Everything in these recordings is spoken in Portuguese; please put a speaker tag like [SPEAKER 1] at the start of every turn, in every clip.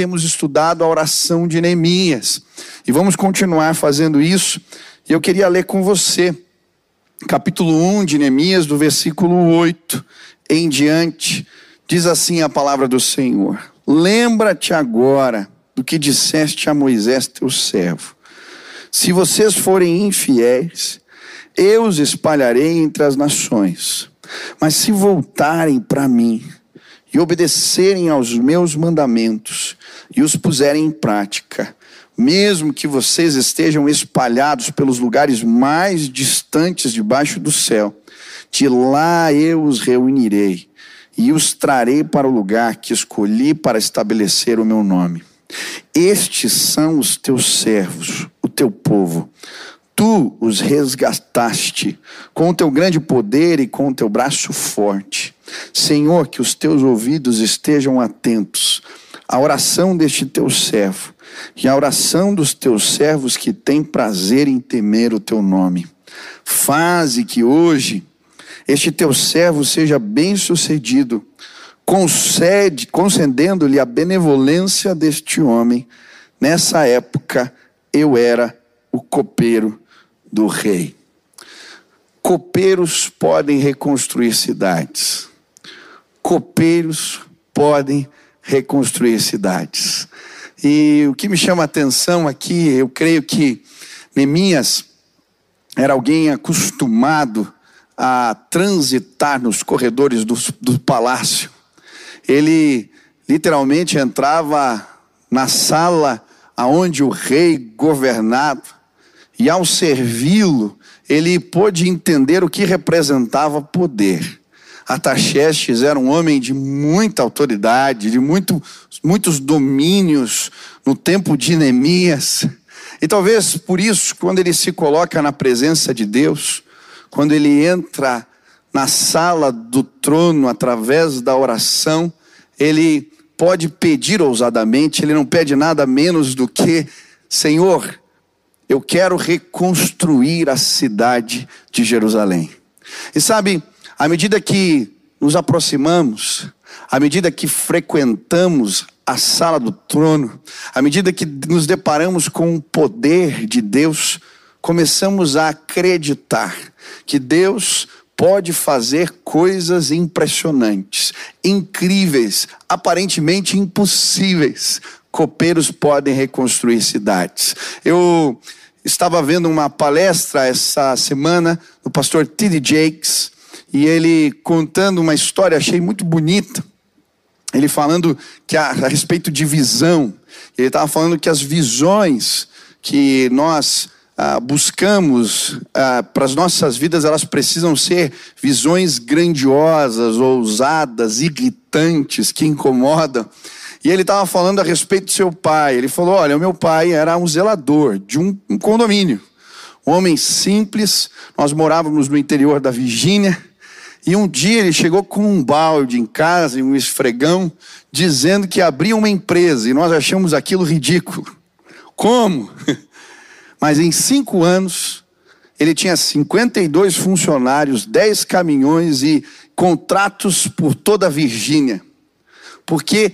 [SPEAKER 1] temos estudado a oração de Neemias. E vamos continuar fazendo isso. E eu queria ler com você, capítulo 1 de Neemias, do versículo 8 em diante. Diz assim a palavra do Senhor: Lembra-te agora do que disseste a Moisés, teu servo. Se vocês forem infiéis, eu os espalharei entre as nações. Mas se voltarem para mim e obedecerem aos meus mandamentos e os puserem em prática, mesmo que vocês estejam espalhados pelos lugares mais distantes debaixo do céu, de lá eu os reunirei e os trarei para o lugar que escolhi para estabelecer o meu nome. Estes são os teus servos, o teu povo. Tu os resgataste com o teu grande poder e com o teu braço forte. Senhor, que os teus ouvidos estejam atentos à oração deste teu servo e à oração dos teus servos que têm prazer em temer o teu nome. Faze que hoje este teu servo seja bem-sucedido, concede, concedendo-lhe a benevolência deste homem. Nessa época eu era o copeiro do rei. Copeiros podem reconstruir cidades. Copeiros podem reconstruir cidades. E o que me chama a atenção aqui, eu creio que Neemias era alguém acostumado a transitar nos corredores do, do palácio. Ele literalmente entrava na sala aonde o rei governava e ao servi-lo, ele pôde entender o que representava poder. Ataxerxes era um homem de muita autoridade, de muito, muitos domínios no tempo de Neemias. E talvez por isso, quando ele se coloca na presença de Deus, quando ele entra na sala do trono através da oração, ele pode pedir ousadamente, ele não pede nada menos do que: Senhor, eu quero reconstruir a cidade de Jerusalém. E sabe, à medida que nos aproximamos, à medida que frequentamos a sala do trono, à medida que nos deparamos com o poder de Deus, começamos a acreditar que Deus pode fazer coisas impressionantes, incríveis, aparentemente impossíveis. Copeiros podem reconstruir cidades. Eu estava vendo uma palestra essa semana do pastor T.D. Jakes, e ele contando uma história, achei muito bonita. Ele falando que a, a respeito de visão, ele estava falando que as visões que nós ah, buscamos ah, para as nossas vidas, elas precisam ser visões grandiosas, ousadas, irritantes, que incomodam. E ele estava falando a respeito do seu pai. Ele falou: Olha, o meu pai era um zelador de um, um condomínio. Um homem simples, nós morávamos no interior da Virgínia. E um dia ele chegou com um balde em casa e um esfregão, dizendo que abria uma empresa, e nós achamos aquilo ridículo. Como? Mas em cinco anos, ele tinha 52 funcionários, 10 caminhões e contratos por toda a Virgínia. Porque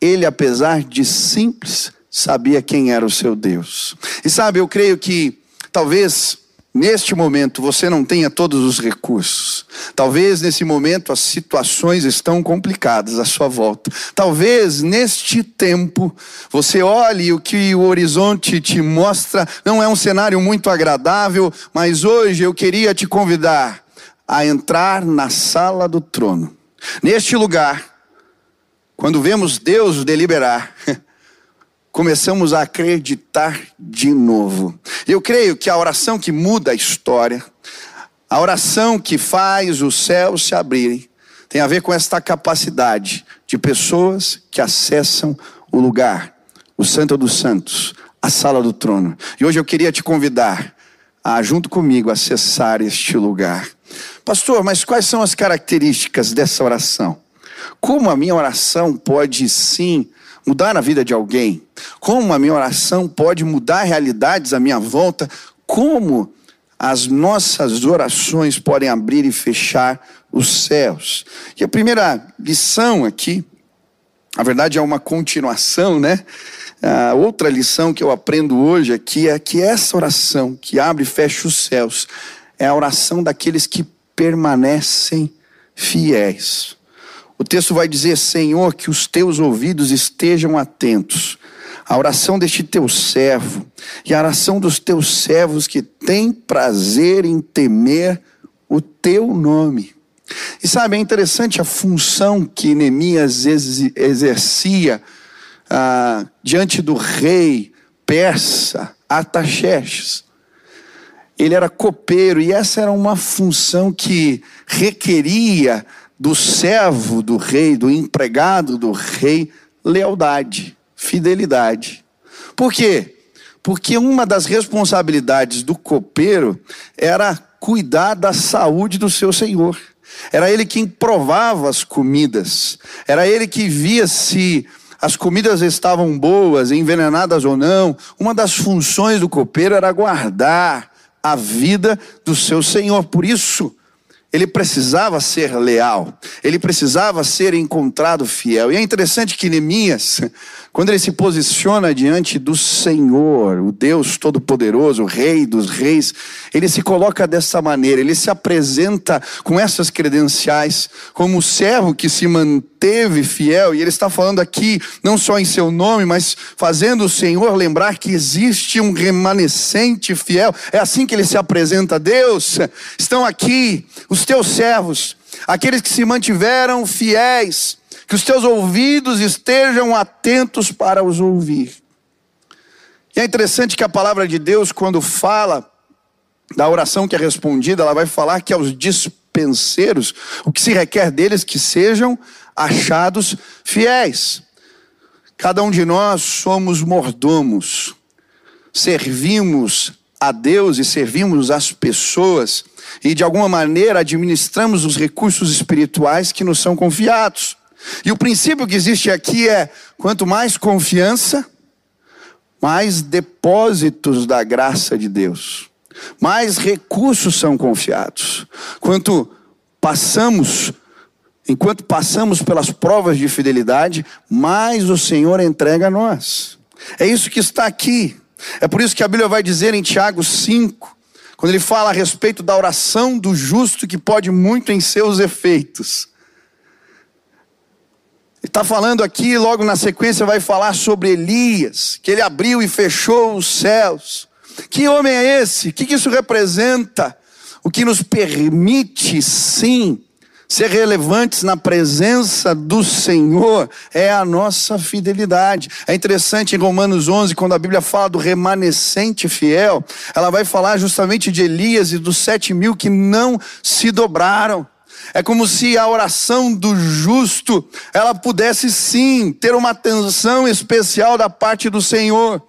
[SPEAKER 1] ele, apesar de simples, sabia quem era o seu Deus. E sabe, eu creio que talvez Neste momento você não tenha todos os recursos. Talvez nesse momento as situações estão complicadas à sua volta. Talvez neste tempo você olhe o que o horizonte te mostra, não é um cenário muito agradável, mas hoje eu queria te convidar a entrar na sala do trono. Neste lugar, quando vemos Deus deliberar, começamos a acreditar de novo. Eu creio que a oração que muda a história, a oração que faz os céus se abrirem, tem a ver com esta capacidade de pessoas que acessam o lugar, o Santo dos Santos, a sala do trono. E hoje eu queria te convidar a, junto comigo, acessar este lugar. Pastor, mas quais são as características dessa oração? Como a minha oração pode sim mudar a vida de alguém? Como a minha oração pode mudar realidades à minha volta? Como as nossas orações podem abrir e fechar os céus? E a primeira lição aqui Na verdade, é uma continuação, né? A outra lição que eu aprendo hoje aqui é que essa oração que abre e fecha os céus é a oração daqueles que permanecem fiéis. O texto vai dizer: Senhor, que os teus ouvidos estejam atentos a oração deste teu servo e a oração dos teus servos que têm prazer em temer o teu nome. E sabe, é interessante a função que Neemias exercia ah, diante do rei persa Ataxerxes. Ele era copeiro e essa era uma função que requeria do servo do rei, do empregado do rei, lealdade, fidelidade. Por quê? Porque uma das responsabilidades do copeiro era cuidar da saúde do seu senhor. Era ele quem provava as comidas. Era ele que via se as comidas estavam boas, envenenadas ou não. Uma das funções do copeiro era guardar a vida do seu senhor. Por isso, ele precisava ser leal, ele precisava ser encontrado fiel. E é interessante que Neemias, quando ele se posiciona diante do Senhor, o Deus Todo-Poderoso, o Rei dos Reis, ele se coloca dessa maneira, ele se apresenta com essas credenciais, como o servo que se manteve fiel, e ele está falando aqui, não só em seu nome, mas fazendo o Senhor lembrar que existe um remanescente fiel, é assim que ele se apresenta a Deus. Estão aqui os teus servos, aqueles que se mantiveram fiéis, que os teus ouvidos estejam atentos para os ouvir. E é interessante que a palavra de Deus, quando fala da oração que é respondida, ela vai falar que aos dispenseiros, o que se requer deles que sejam achados fiéis. Cada um de nós somos mordomos, servimos a Deus e servimos as pessoas e de alguma maneira administramos os recursos espirituais que nos são confiados. E o princípio que existe aqui é: quanto mais confiança, mais depósitos da graça de Deus, mais recursos são confiados. Quanto passamos, enquanto passamos pelas provas de fidelidade, mais o Senhor entrega a nós. É isso que está aqui. É por isso que a Bíblia vai dizer em Tiago 5, quando ele fala a respeito da oração do justo que pode muito em seus efeitos. Ele está falando aqui, logo na sequência, vai falar sobre Elias, que ele abriu e fechou os céus. Que homem é esse? O que isso representa? O que nos permite, sim, ser relevantes na presença do Senhor é a nossa fidelidade. É interessante em Romanos 11, quando a Bíblia fala do remanescente fiel, ela vai falar justamente de Elias e dos sete mil que não se dobraram. É como se a oração do justo, ela pudesse sim ter uma atenção especial da parte do Senhor.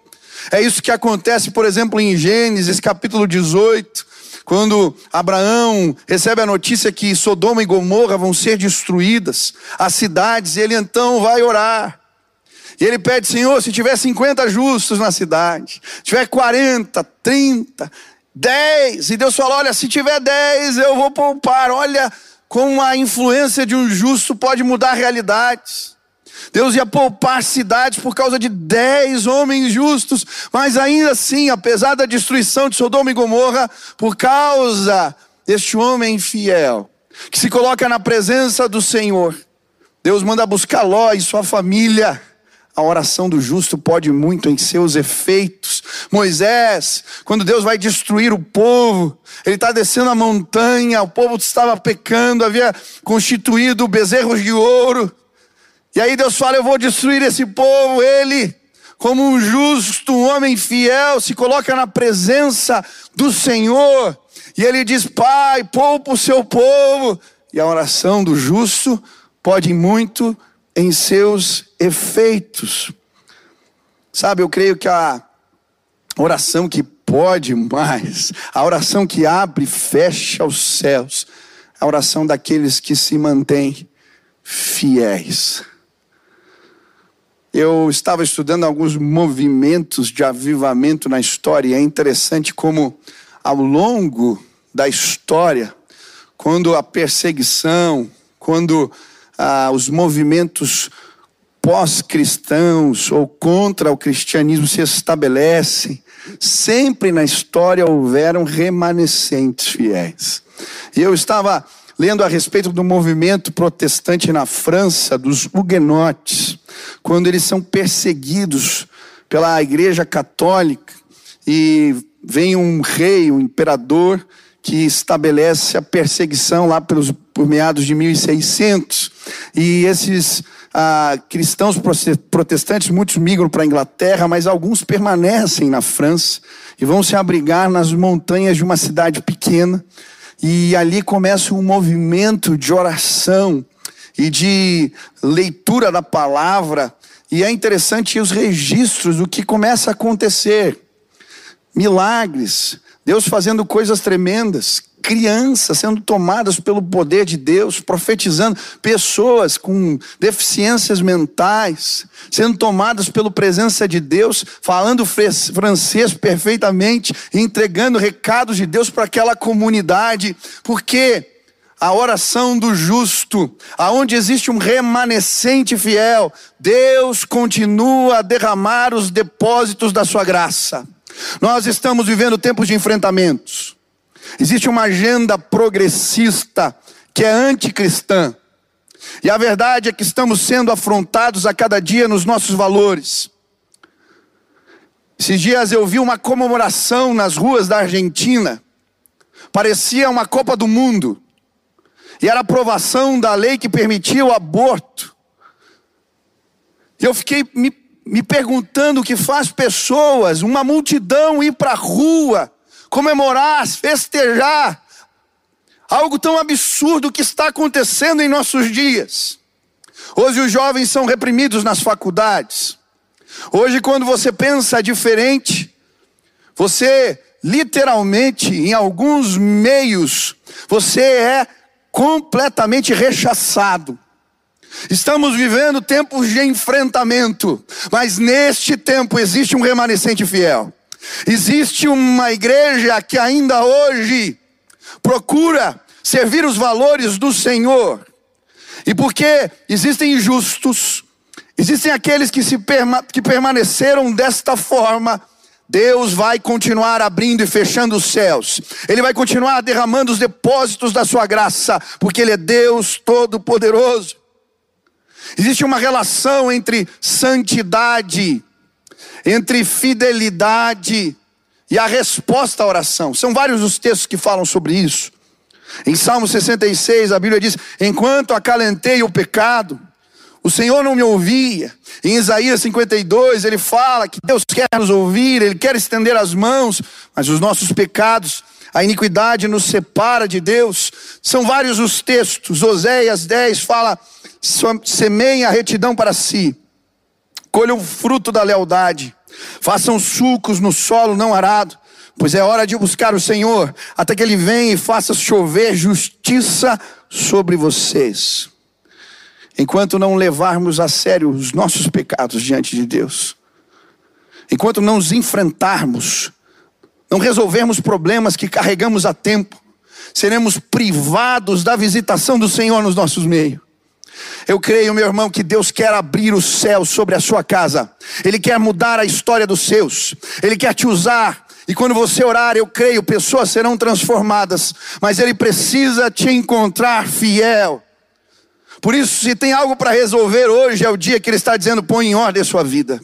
[SPEAKER 1] É isso que acontece, por exemplo, em Gênesis capítulo 18, quando Abraão recebe a notícia que Sodoma e Gomorra vão ser destruídas, as cidades, ele então vai orar. E ele pede, Senhor, se tiver 50 justos na cidade, tiver 40, 30, 10, e Deus fala: Olha, se tiver 10, eu vou poupar. Olha, como a influência de um justo pode mudar realidades. Deus ia poupar cidades por causa de dez homens justos, mas ainda assim, apesar da destruição de Sodoma e Gomorra, por causa deste homem fiel, que se coloca na presença do Senhor, Deus manda buscar Ló e sua família. A oração do justo pode muito em seus efeitos. Moisés, quando Deus vai destruir o povo, ele está descendo a montanha, o povo estava pecando, havia constituído bezerros de ouro. E aí Deus fala: Eu vou destruir esse povo. Ele, como um justo, um homem fiel, se coloca na presença do Senhor. E ele diz: Pai, poupa o seu povo. E a oração do justo pode muito em seus efeitos. Sabe, eu creio que a oração que pode mais, a oração que abre e fecha os céus, a oração daqueles que se mantêm fiéis. Eu estava estudando alguns movimentos de avivamento na história, e é interessante como, ao longo da história, quando a perseguição, quando ah, os movimentos pós-cristãos ou contra o cristianismo se estabelecem, sempre na história houveram remanescentes fiéis. E eu estava lendo a respeito do movimento protestante na França, dos huguenotes, quando eles são perseguidos pela Igreja Católica e vem um rei, um imperador, que estabelece a perseguição lá pelos, por meados de 1600. E esses ah, cristãos protestantes, muitos migram para a Inglaterra, mas alguns permanecem na França e vão se abrigar nas montanhas de uma cidade pequena. E ali começa um movimento de oração e de leitura da palavra. E é interessante os registros do que começa a acontecer. Milagres, Deus fazendo coisas tremendas, crianças sendo tomadas pelo poder de Deus, profetizando, pessoas com deficiências mentais sendo tomadas pela presença de Deus, falando francês perfeitamente, entregando recados de Deus para aquela comunidade, porque a oração do justo, aonde existe um remanescente fiel, Deus continua a derramar os depósitos da sua graça. Nós estamos vivendo tempos de enfrentamentos. Existe uma agenda progressista que é anticristã. E a verdade é que estamos sendo afrontados a cada dia nos nossos valores. Esses dias eu vi uma comemoração nas ruas da Argentina. Parecia uma Copa do Mundo. E era aprovação da lei que permitia o aborto. Eu fiquei me, me perguntando o que faz pessoas, uma multidão ir para a rua comemorar, festejar algo tão absurdo que está acontecendo em nossos dias. Hoje os jovens são reprimidos nas faculdades. Hoje, quando você pensa diferente, você literalmente, em alguns meios, você é completamente rechaçado. Estamos vivendo tempos de enfrentamento, mas neste tempo existe um remanescente fiel. Existe uma igreja que ainda hoje procura servir os valores do Senhor. E porque existem injustos, existem aqueles que, se perma, que permaneceram desta forma, Deus vai continuar abrindo e fechando os céus. Ele vai continuar derramando os depósitos da sua graça, porque Ele é Deus Todo-Poderoso. Existe uma relação entre santidade entre fidelidade e a resposta à oração. São vários os textos que falam sobre isso. Em Salmo 66, a Bíblia diz: Enquanto acalentei o pecado, o Senhor não me ouvia. Em Isaías 52, ele fala que Deus quer nos ouvir, Ele quer estender as mãos, mas os nossos pecados, a iniquidade nos separa de Deus. São vários os textos. Oséias 10 fala: semeiem a retidão para si colham o fruto da lealdade, façam sucos no solo não arado, pois é hora de buscar o Senhor, até que Ele venha e faça chover justiça sobre vocês. Enquanto não levarmos a sério os nossos pecados diante de Deus, enquanto não os enfrentarmos, não resolvermos problemas que carregamos a tempo, seremos privados da visitação do Senhor nos nossos meios. Eu creio, meu irmão, que Deus quer abrir o céu sobre a sua casa. Ele quer mudar a história dos seus. Ele quer te usar. E quando você orar, eu creio, pessoas serão transformadas. Mas Ele precisa te encontrar fiel. Por isso, se tem algo para resolver hoje, é o dia que Ele está dizendo: põe em ordem a sua vida.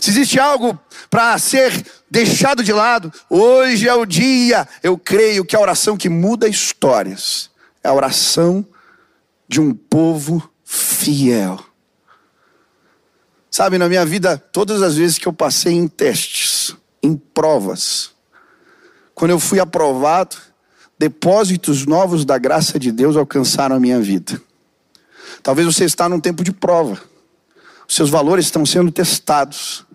[SPEAKER 1] Se existe algo para ser deixado de lado, hoje é o dia. Eu creio que a oração que muda histórias é a oração de um povo fiel. Sabe, na minha vida, todas as vezes que eu passei em testes, em provas, quando eu fui aprovado, depósitos novos da graça de Deus alcançaram a minha vida. Talvez você está num tempo de prova. Os seus valores estão sendo testados.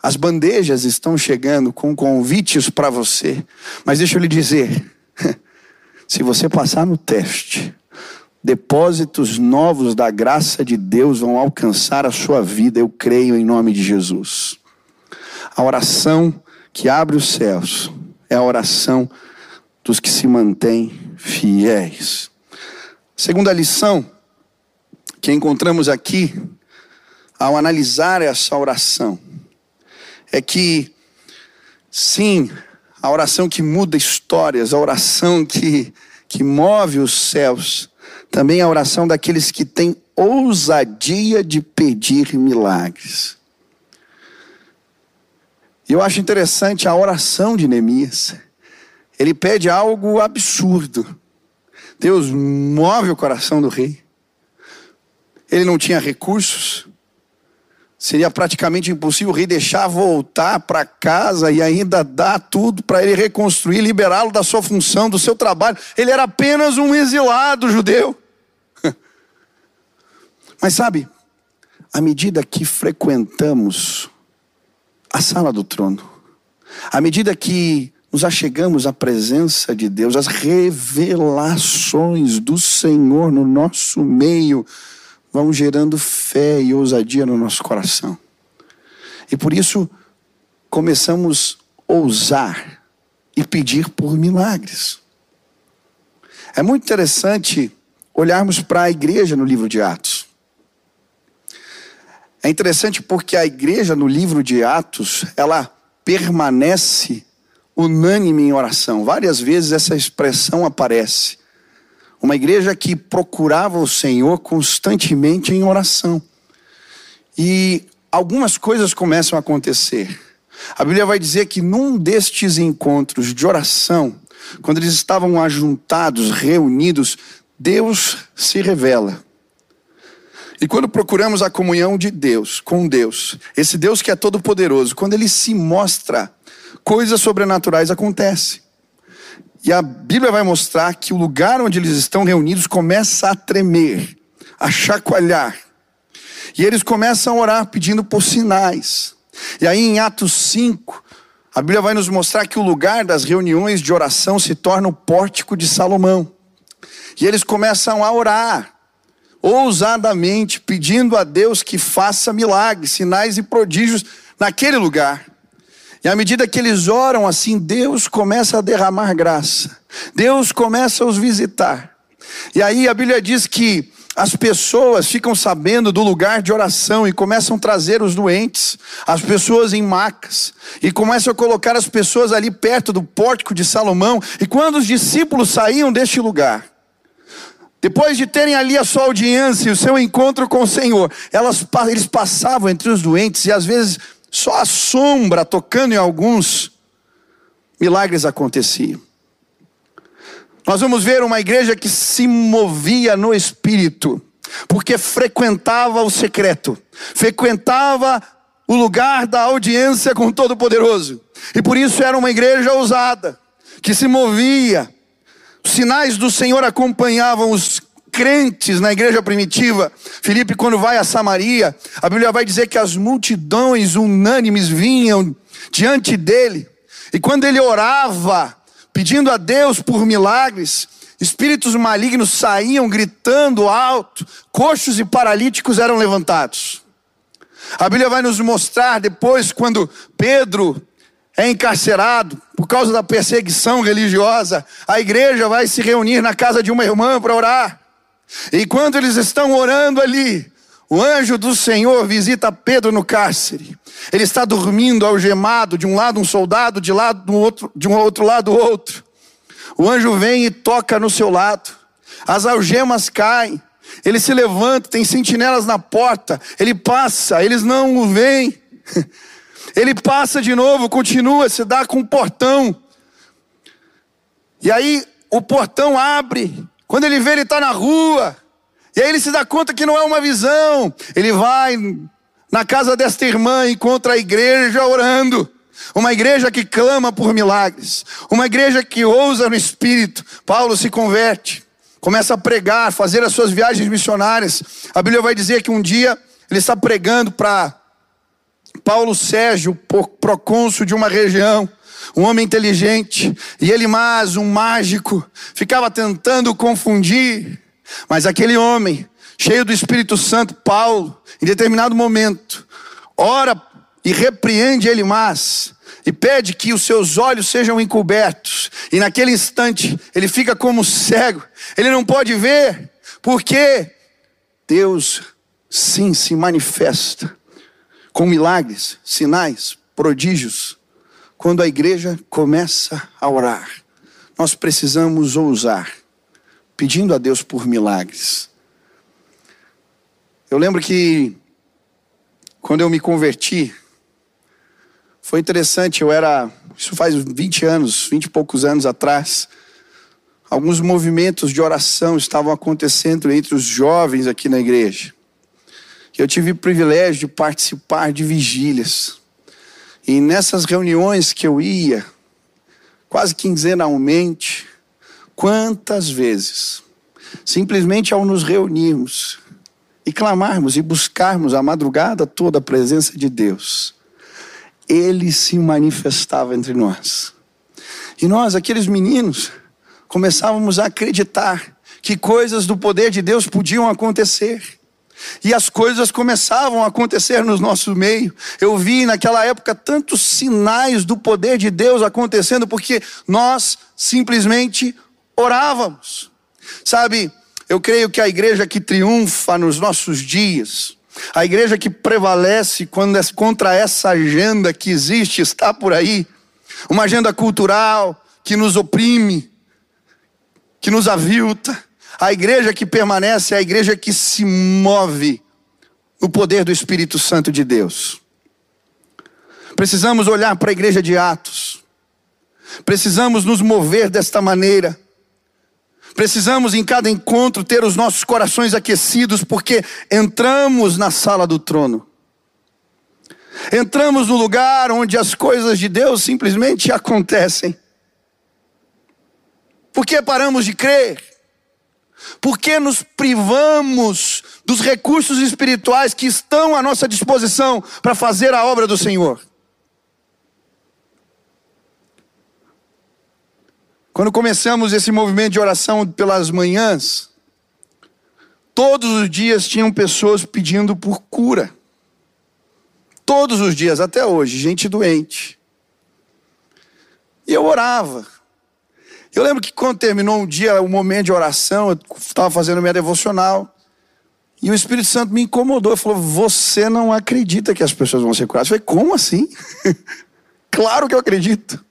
[SPEAKER 1] As bandejas estão chegando com convites para você. Mas deixa eu lhe dizer, se você passar no teste, depósitos novos da graça de Deus vão alcançar a sua vida, eu creio em nome de Jesus. A oração que abre os céus é a oração dos que se mantêm fiéis. Segunda lição que encontramos aqui ao analisar essa oração é que, sim, a oração que muda histórias, a oração que, que move os céus, também a oração daqueles que têm ousadia de pedir milagres. Eu acho interessante a oração de Neemias. Ele pede algo absurdo. Deus move o coração do rei. Ele não tinha recursos. Seria praticamente impossível o rei deixar voltar para casa e ainda dar tudo para ele reconstruir, liberá-lo da sua função, do seu trabalho. Ele era apenas um exilado judeu. Mas sabe, à medida que frequentamos a sala do trono, à medida que nos achegamos à presença de Deus, as revelações do Senhor no nosso meio vão gerando fé e ousadia no nosso coração. E por isso começamos a ousar e pedir por milagres. É muito interessante olharmos para a igreja no livro de Atos. É interessante porque a igreja no livro de Atos, ela permanece unânime em oração. Várias vezes essa expressão aparece. Uma igreja que procurava o Senhor constantemente em oração. E algumas coisas começam a acontecer. A Bíblia vai dizer que num destes encontros de oração, quando eles estavam ajuntados, reunidos, Deus se revela. E quando procuramos a comunhão de Deus, com Deus, esse Deus que é todo poderoso, quando ele se mostra, coisas sobrenaturais acontecem. E a Bíblia vai mostrar que o lugar onde eles estão reunidos começa a tremer, a chacoalhar. E eles começam a orar pedindo por sinais. E aí em Atos 5, a Bíblia vai nos mostrar que o lugar das reuniões de oração se torna o pórtico de Salomão. E eles começam a orar ousadamente, pedindo a Deus que faça milagres, sinais e prodígios naquele lugar. E à medida que eles oram assim, Deus começa a derramar graça. Deus começa a os visitar. E aí a Bíblia diz que as pessoas ficam sabendo do lugar de oração e começam a trazer os doentes, as pessoas em macas, e começam a colocar as pessoas ali perto do pórtico de Salomão. E quando os discípulos saíam deste lugar, depois de terem ali a sua audiência e o seu encontro com o Senhor, elas, eles passavam entre os doentes e às vezes só a sombra tocando em alguns, milagres aconteciam. Nós vamos ver uma igreja que se movia no espírito, porque frequentava o secreto, frequentava o lugar da audiência com o Todo-Poderoso, e por isso era uma igreja ousada, que se movia. Os sinais do Senhor acompanhavam os crentes na igreja primitiva. Filipe, quando vai a Samaria, a Bíblia vai dizer que as multidões unânimes vinham diante dele. E quando ele orava, pedindo a Deus por milagres, espíritos malignos saíam gritando alto, coxos e paralíticos eram levantados. A Bíblia vai nos mostrar depois, quando Pedro é encarcerado por causa da perseguição religiosa, a igreja vai se reunir na casa de uma irmã para orar. E quando eles estão orando ali, o anjo do Senhor visita Pedro no cárcere. Ele está dormindo algemado, de um lado um soldado, de lado do outro, de um outro lado outro. O anjo vem e toca no seu lado. As algemas caem. Ele se levanta, tem sentinelas na porta. Ele passa, eles não o veem. Ele passa de novo, continua, se dá com o portão. E aí o portão abre quando ele vê, ele está na rua. E aí ele se dá conta que não é uma visão. Ele vai na casa desta irmã, encontra a igreja orando. Uma igreja que clama por milagres. Uma igreja que ousa no espírito. Paulo se converte. Começa a pregar, fazer as suas viagens missionárias. A Bíblia vai dizer que um dia ele está pregando para Paulo Sérgio, procônsul de uma região um homem inteligente, e ele mais um mágico, ficava tentando confundir, mas aquele homem, cheio do Espírito Santo, Paulo, em determinado momento, ora e repreende ele mais, e pede que os seus olhos sejam encobertos, e naquele instante ele fica como cego, ele não pode ver, porque Deus sim, se manifesta com milagres, sinais, prodígios, quando a igreja começa a orar. Nós precisamos ousar, pedindo a Deus por milagres. Eu lembro que quando eu me converti, foi interessante, eu era, isso faz 20 anos, 20 e poucos anos atrás, alguns movimentos de oração estavam acontecendo entre os jovens aqui na igreja. Eu tive o privilégio de participar de vigílias. E nessas reuniões que eu ia, quase quinzenalmente, quantas vezes, simplesmente ao nos reunirmos e clamarmos e buscarmos a madrugada toda a presença de Deus, Ele se manifestava entre nós. E nós, aqueles meninos, começávamos a acreditar que coisas do poder de Deus podiam acontecer. E as coisas começavam a acontecer no nosso meio. Eu vi naquela época tantos sinais do poder de Deus acontecendo, porque nós simplesmente orávamos. Sabe, eu creio que a igreja que triunfa nos nossos dias, a igreja que prevalece quando é contra essa agenda que existe, está por aí, uma agenda cultural que nos oprime, que nos avilta. A igreja que permanece é a igreja que se move no poder do Espírito Santo de Deus. Precisamos olhar para a igreja de Atos. Precisamos nos mover desta maneira. Precisamos em cada encontro ter os nossos corações aquecidos, porque entramos na sala do trono. Entramos no lugar onde as coisas de Deus simplesmente acontecem. Por que paramos de crer? Por que nos privamos dos recursos espirituais que estão à nossa disposição para fazer a obra do Senhor? Quando começamos esse movimento de oração pelas manhãs, todos os dias tinham pessoas pedindo por cura. Todos os dias, até hoje, gente doente. E eu orava. Eu lembro que quando terminou um dia um momento de oração, eu estava fazendo minha devocional. E o Espírito Santo me incomodou. Ele falou: Você não acredita que as pessoas vão ser curadas? Eu falei: Como assim? claro que eu acredito.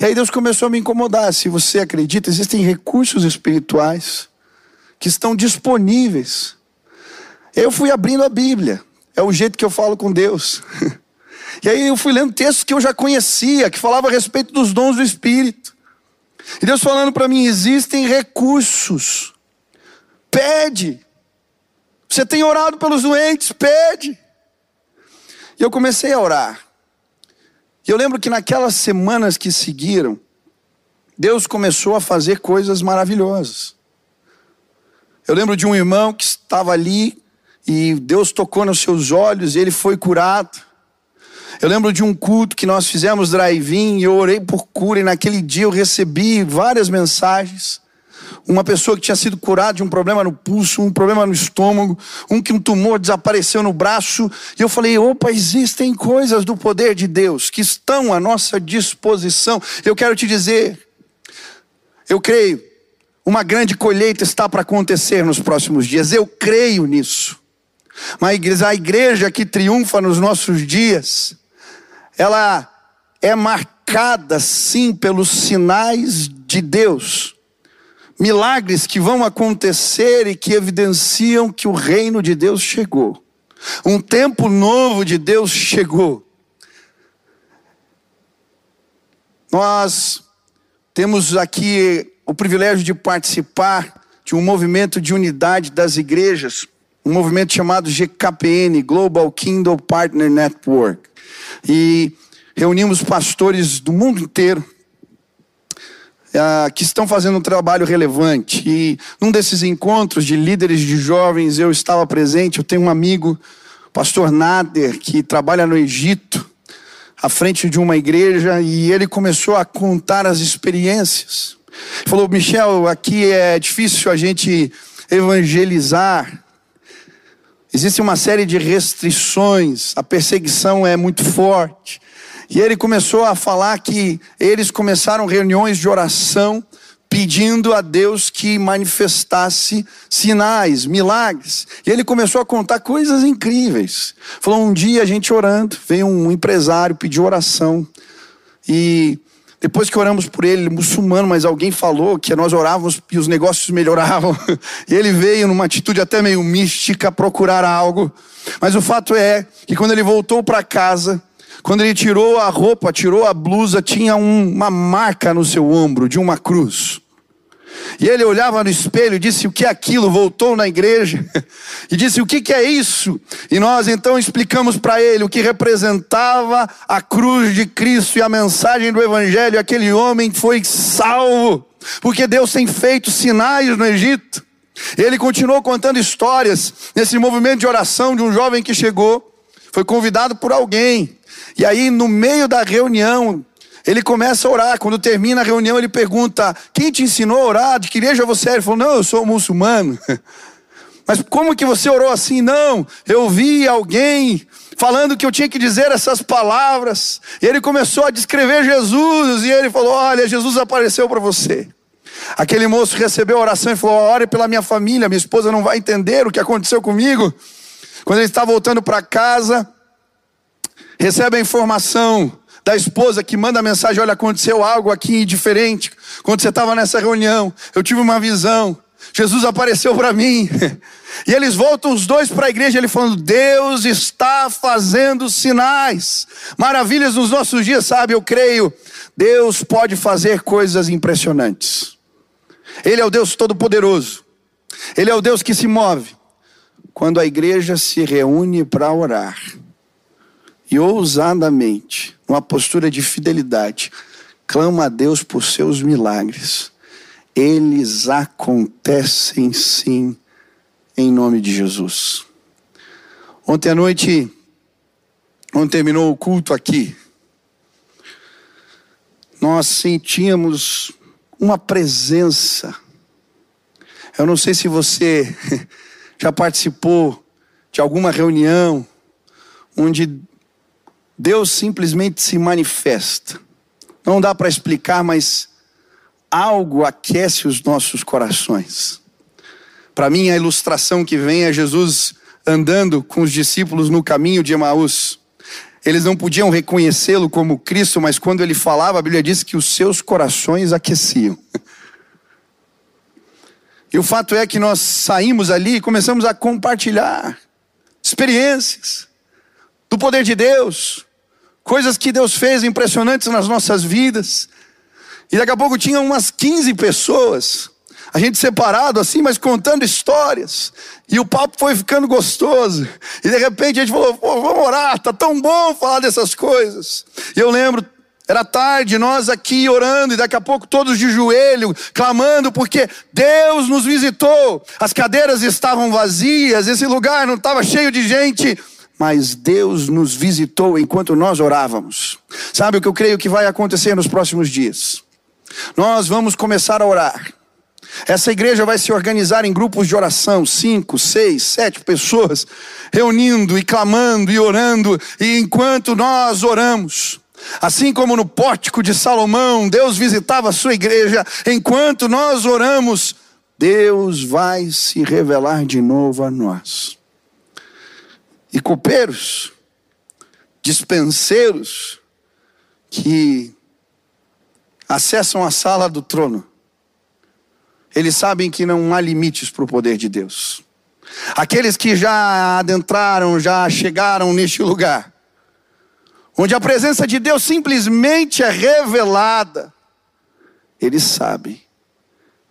[SPEAKER 1] E aí Deus começou a me incomodar. Se você acredita, existem recursos espirituais que estão disponíveis. Eu fui abrindo a Bíblia. É o jeito que eu falo com Deus. E aí eu fui lendo textos que eu já conhecia, que falavam a respeito dos dons do Espírito. E Deus falando para mim: existem recursos. Pede. Você tem orado pelos doentes? Pede. E eu comecei a orar. E eu lembro que naquelas semanas que seguiram, Deus começou a fazer coisas maravilhosas. Eu lembro de um irmão que estava ali e Deus tocou nos seus olhos e ele foi curado. Eu lembro de um culto que nós fizemos drive-in e eu orei por cura e naquele dia eu recebi várias mensagens. Uma pessoa que tinha sido curada de um problema no pulso, um problema no estômago, um que um tumor desapareceu no braço. E eu falei: opa, existem coisas do poder de Deus que estão à nossa disposição. Eu quero te dizer, eu creio, uma grande colheita está para acontecer nos próximos dias. Eu creio nisso. Mas a igreja que triunfa nos nossos dias, ela é marcada sim pelos sinais de Deus. Milagres que vão acontecer e que evidenciam que o reino de Deus chegou. Um tempo novo de Deus chegou. Nós temos aqui o privilégio de participar de um movimento de unidade das igrejas, um movimento chamado GKPN, Global Kingdom Partner Network e reunimos pastores do mundo inteiro uh, que estão fazendo um trabalho relevante. E num desses encontros de líderes de jovens, eu estava presente. Eu tenho um amigo, pastor Nader, que trabalha no Egito, à frente de uma igreja, e ele começou a contar as experiências. Falou: Michel, aqui é difícil a gente evangelizar Existe uma série de restrições, a perseguição é muito forte. E ele começou a falar que eles começaram reuniões de oração pedindo a Deus que manifestasse sinais, milagres. E ele começou a contar coisas incríveis. Falou: um dia a gente orando, veio um empresário, pediu oração. E depois que oramos por ele, muçulmano, mas alguém falou que nós orávamos e os negócios melhoravam. E ele veio numa atitude até meio mística procurar algo. Mas o fato é que quando ele voltou para casa, quando ele tirou a roupa, tirou a blusa, tinha um, uma marca no seu ombro de uma cruz. E ele olhava no espelho e disse: O que é aquilo? Voltou na igreja e disse: O que, que é isso? E nós então explicamos para ele o que representava a cruz de Cristo e a mensagem do Evangelho. Aquele homem foi salvo, porque Deus tem feito sinais no Egito. Ele continuou contando histórias nesse movimento de oração de um jovem que chegou, foi convidado por alguém, e aí no meio da reunião, ele começa a orar. Quando termina a reunião, ele pergunta: Quem te ensinou a orar? De que igreja você é? Ele falou: Não, eu sou muçulmano. Mas como que você orou assim? Não, eu vi alguém falando que eu tinha que dizer essas palavras. E ele começou a descrever Jesus. E ele falou: Olha, Jesus apareceu para você. Aquele moço recebeu a oração e falou: Ore pela minha família, minha esposa não vai entender o que aconteceu comigo. Quando ele está voltando para casa, recebe a informação da esposa que manda mensagem: Olha, aconteceu algo aqui diferente. Quando você estava nessa reunião, eu tive uma visão. Jesus apareceu para mim. E eles voltam os dois para a igreja, ele falando: Deus está fazendo sinais, maravilhas nos nossos dias, sabe? Eu creio, Deus pode fazer coisas impressionantes. Ele é o Deus Todo-Poderoso, Ele é o Deus que se move. Quando a igreja se reúne para orar, e ousadamente, numa postura de fidelidade, clama a Deus por seus milagres, eles acontecem sim, em nome de Jesus. Ontem à noite, quando terminou o culto aqui, nós sentíamos uma presença. Eu não sei se você já participou de alguma reunião onde Deus simplesmente se manifesta. Não dá para explicar, mas algo aquece os nossos corações. Para mim, a ilustração que vem é Jesus andando com os discípulos no caminho de Emaús. Eles não podiam reconhecê-lo como Cristo, mas quando ele falava, a Bíblia diz que os seus corações aqueciam. E o fato é que nós saímos ali e começamos a compartilhar experiências do poder de Deus, coisas que Deus fez impressionantes nas nossas vidas. E daqui a pouco tinha umas 15 pessoas, a gente separado assim, mas contando histórias. E o papo foi ficando gostoso. E de repente a gente falou: vamos orar, tá tão bom falar dessas coisas. E eu lembro, era tarde, nós aqui orando, e daqui a pouco todos de joelho, clamando, porque Deus nos visitou. As cadeiras estavam vazias, esse lugar não estava cheio de gente mas Deus nos visitou enquanto nós orávamos. Sabe o que eu creio que vai acontecer nos próximos dias? Nós vamos começar a orar. Essa igreja vai se organizar em grupos de oração, cinco, seis, sete pessoas, reunindo e clamando e orando, e enquanto nós oramos, assim como no pórtico de Salomão, Deus visitava a sua igreja, enquanto nós oramos, Deus vai se revelar de novo a nós e copeiros, dispenseiros que acessam a sala do trono. Eles sabem que não há limites para o poder de Deus. Aqueles que já adentraram, já chegaram neste lugar, onde a presença de Deus simplesmente é revelada, eles sabem,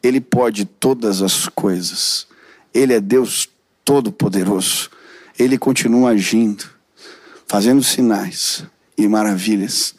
[SPEAKER 1] Ele pode todas as coisas, Ele é Deus Todo-Poderoso ele continua agindo, fazendo sinais e maravilhas